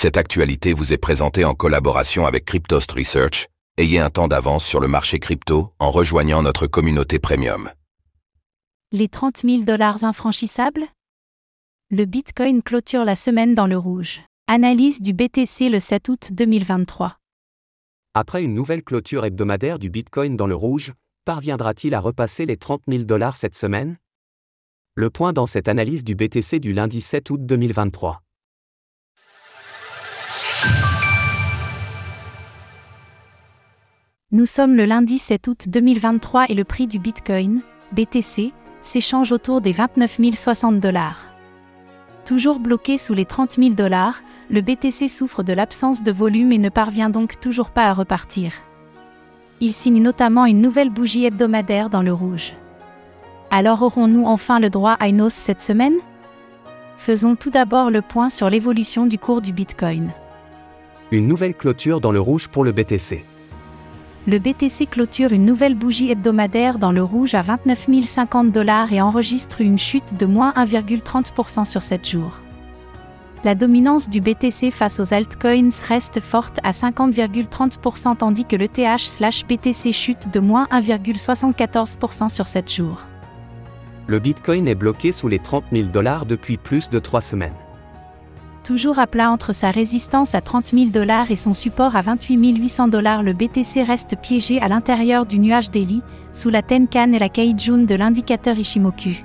Cette actualité vous est présentée en collaboration avec Cryptost Research. Ayez un temps d'avance sur le marché crypto en rejoignant notre communauté premium. Les 30 000 dollars infranchissables? Le Bitcoin clôture la semaine dans le rouge. Analyse du BTC le 7 août 2023. Après une nouvelle clôture hebdomadaire du Bitcoin dans le rouge, parviendra-t-il à repasser les 30 000 dollars cette semaine? Le point dans cette analyse du BTC du lundi 7 août 2023. Nous sommes le lundi 7 août 2023 et le prix du Bitcoin, BTC, s'échange autour des 29 060 dollars. Toujours bloqué sous les 30 000 dollars, le BTC souffre de l'absence de volume et ne parvient donc toujours pas à repartir. Il signe notamment une nouvelle bougie hebdomadaire dans le rouge. Alors aurons-nous enfin le droit à une hausse cette semaine? Faisons tout d'abord le point sur l'évolution du cours du Bitcoin. Une nouvelle clôture dans le rouge pour le BTC le BTC clôture une nouvelle bougie hebdomadaire dans le rouge à 29 050 dollars et enregistre une chute de moins 1,30% sur 7 jours. La dominance du BTC face aux altcoins reste forte à 50,30% tandis que le TH/BTC chute de moins 1,74% sur 7 jours. Le Bitcoin est bloqué sous les 30 000 dollars depuis plus de 3 semaines. Toujours à plat entre sa résistance à 30 000 dollars et son support à 28 800 dollars, le BTC reste piégé à l'intérieur du nuage Daily, sous la Tenkan et la Kaijun de l'indicateur Ishimoku.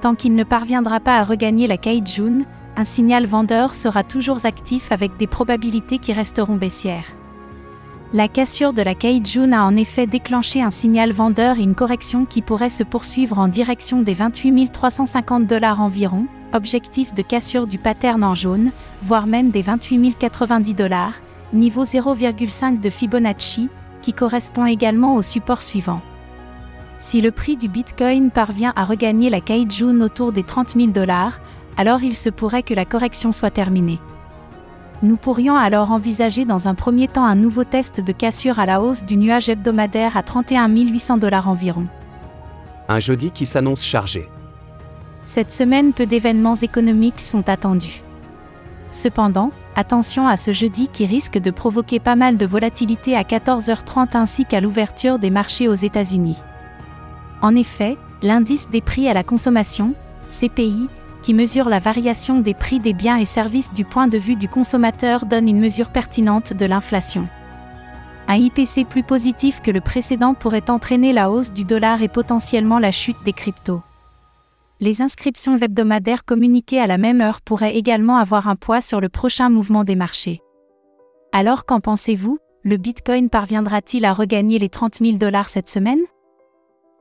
Tant qu'il ne parviendra pas à regagner la Kaijun, un signal vendeur sera toujours actif avec des probabilités qui resteront baissières. La cassure de la Kaijun a en effet déclenché un signal vendeur et une correction qui pourrait se poursuivre en direction des 28 350 dollars environ, objectif de cassure du pattern en jaune, voire même des 28 090 dollars, niveau 0,5 de Fibonacci, qui correspond également au support suivant. Si le prix du Bitcoin parvient à regagner la Kaijun autour des 30 000 dollars, alors il se pourrait que la correction soit terminée. Nous pourrions alors envisager dans un premier temps un nouveau test de cassure à la hausse du nuage hebdomadaire à 31 800 dollars environ. Un jeudi qui s'annonce chargé. Cette semaine, peu d'événements économiques sont attendus. Cependant, attention à ce jeudi qui risque de provoquer pas mal de volatilité à 14h30 ainsi qu'à l'ouverture des marchés aux États-Unis. En effet, l'indice des prix à la consommation, CPI, qui mesure la variation des prix des biens et services du point de vue du consommateur donne une mesure pertinente de l'inflation. Un IPC plus positif que le précédent pourrait entraîner la hausse du dollar et potentiellement la chute des cryptos. Les inscriptions hebdomadaires communiquées à la même heure pourraient également avoir un poids sur le prochain mouvement des marchés. Alors qu'en pensez-vous Le Bitcoin parviendra-t-il à regagner les 30 000 dollars cette semaine?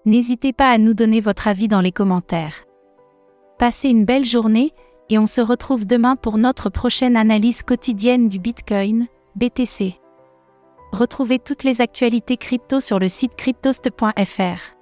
N'hésitez pas à nous donner votre avis dans les commentaires. Passez une belle journée et on se retrouve demain pour notre prochaine analyse quotidienne du Bitcoin, BTC. Retrouvez toutes les actualités crypto sur le site cryptost.fr.